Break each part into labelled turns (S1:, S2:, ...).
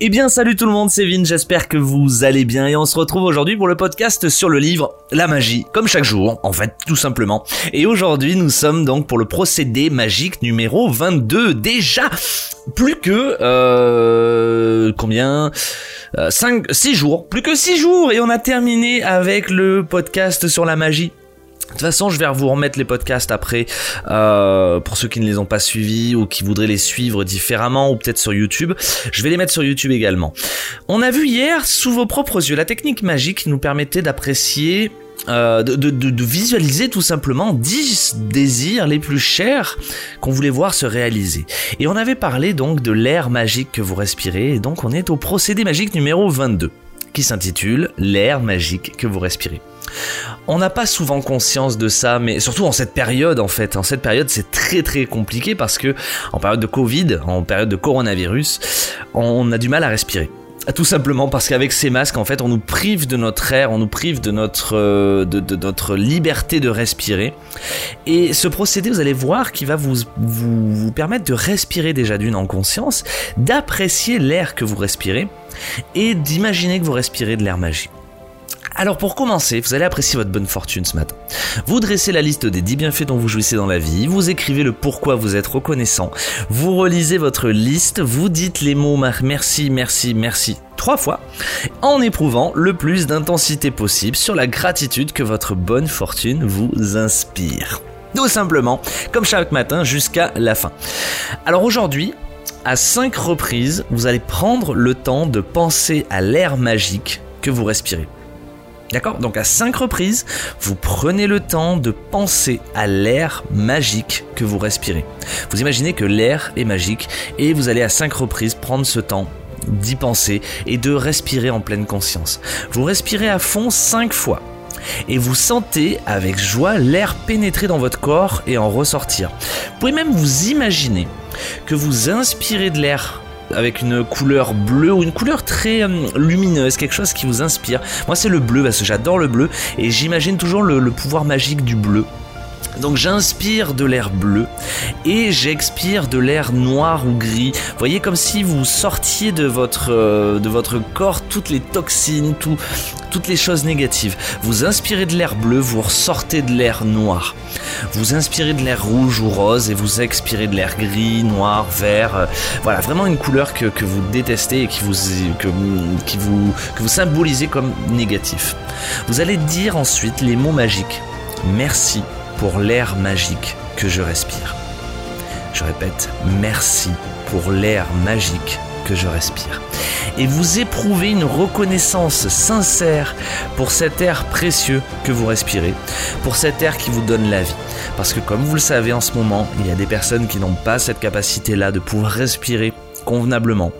S1: Eh bien salut tout le monde, c'est Vin, j'espère que vous allez bien et on se retrouve aujourd'hui pour le podcast sur le livre La magie, comme chaque jour, en fait tout simplement. Et aujourd'hui nous sommes donc pour le procédé magique numéro 22, déjà plus que... Euh, combien 5, euh, 6 jours, plus que 6 jours et on a terminé avec le podcast sur la magie. De toute façon, je vais vous remettre les podcasts après euh, pour ceux qui ne les ont pas suivis ou qui voudraient les suivre différemment ou peut-être sur YouTube. Je vais les mettre sur YouTube également. On a vu hier, sous vos propres yeux, la technique magique nous permettait d'apprécier euh, de, de, visualiser tout simplement 10 désirs les plus chers qu'on voulait voir se réaliser. Et on avait parlé donc de l'air magique que vous respirez, et donc on est au procédé magique numéro 22, qui s'intitule l'air magique que vous respirez. On n'a pas souvent conscience de ça, mais surtout en cette période en fait. En cette période, c'est très très compliqué parce que en période de Covid, en période de coronavirus, on a du mal à respirer. Tout simplement parce qu'avec ces masques, en fait, on nous prive de notre air, on nous prive de notre, euh, liberté de respirer. Et ce procédé, vous allez voir, qui va vous permettre de respirer déjà d'une en conscience, d'apprécier l'air que vous respirez et d'imaginer que vous respirez de l'air magique. Alors pour commencer, vous allez apprécier votre bonne fortune ce matin. Vous dressez la liste des 10 bienfaits dont vous jouissez dans la vie, vous écrivez le pourquoi vous êtes reconnaissant, vous relisez votre liste, vous dites les mots merci, merci, merci trois fois, en éprouvant le plus d'intensité possible sur la gratitude que votre bonne fortune vous inspire. Tout simplement, comme chaque matin jusqu'à la fin. Alors aujourd'hui, à 5 reprises, vous allez prendre le temps de penser à l'air magique que vous respirez. D'accord? Donc à cinq reprises, vous prenez le temps de penser à l'air magique que vous respirez. Vous imaginez que l'air est magique et vous allez à cinq reprises prendre ce temps d'y penser et de respirer en pleine conscience. Vous respirez à fond cinq fois et vous sentez avec joie l'air pénétrer dans votre corps et en ressortir. Vous pouvez même vous imaginer que vous inspirez de l'air avec une couleur bleue ou une couleur très euh, lumineuse, quelque chose qui vous inspire. Moi c'est le bleu parce que j'adore le bleu et j'imagine toujours le pouvoir magique du bleu. Donc j'inspire de l'air bleu et j'expire de l'air noir ou gris. Voyez comme si vous sortiez de votre, euh, de votre corps toutes les toxines, tout, toutes les choses négatives. Vous inspirez de l'air bleu, vous ressortez de l'air noir. Vous inspirez de l'air rouge ou rose et vous expirez de l'air gris, noir, vert. Euh, voilà, vraiment une couleur que, que vous détestez et qui vous, que, qui vous, que vous symbolisez comme négatif. Vous allez dire ensuite les mots magiques. Merci pour l'air magique que je respire. Je répète, merci pour l'air magique que je respire. Et vous éprouvez une reconnaissance sincère pour cet air précieux que vous respirez, pour cet air qui vous donne la vie. Parce que comme vous le savez en ce moment, il y a des personnes qui n'ont pas cette capacité-là de pouvoir respirer convenablement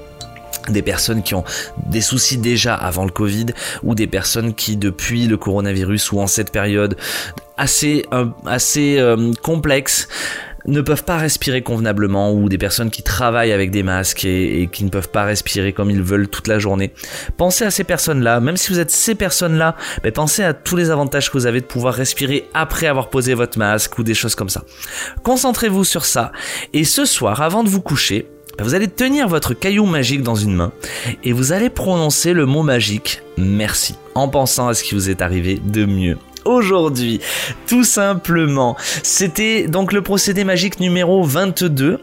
S1: des personnes qui ont des soucis déjà avant le Covid ou des personnes qui depuis le coronavirus ou en cette période assez euh, assez euh, complexe ne peuvent pas respirer convenablement ou des personnes qui travaillent avec des masques et, qui ne peuvent pas respirer comme ils veulent toute la journée. Pensez à ces personnes-là, même si vous êtes ces personnes-là, mais pensez à tous les avantages que vous avez de pouvoir respirer après avoir posé votre masque ou des choses comme ça. Concentrez-vous sur ça et ce soir, avant de vous coucher, vous allez tenir votre caillou magique dans une main et vous allez prononcer le mot magique merci en pensant à ce qui vous est arrivé de mieux aujourd'hui. Tout simplement. C'était donc le procédé magique numéro 22.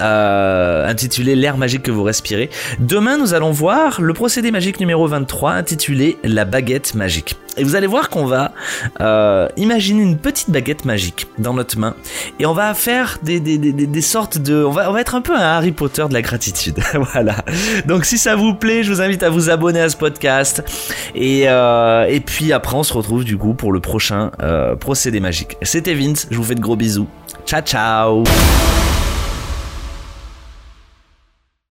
S1: Euh, intitulé L'air magique que vous respirez. Demain, nous allons voir le procédé magique numéro 23 intitulé La baguette magique. Et vous allez voir qu'on va euh, imaginer une petite baguette magique dans notre main et on va faire des, des, des, des sortes de... On va, on va être un peu un Harry Potter de la gratitude. voilà. Donc si ça vous plaît, je vous invite à vous abonner à ce podcast. Et, euh, et puis après, on se retrouve du coup pour le prochain procédé magique. C'était Vince, je vous fais de gros bisous. Ciao ciao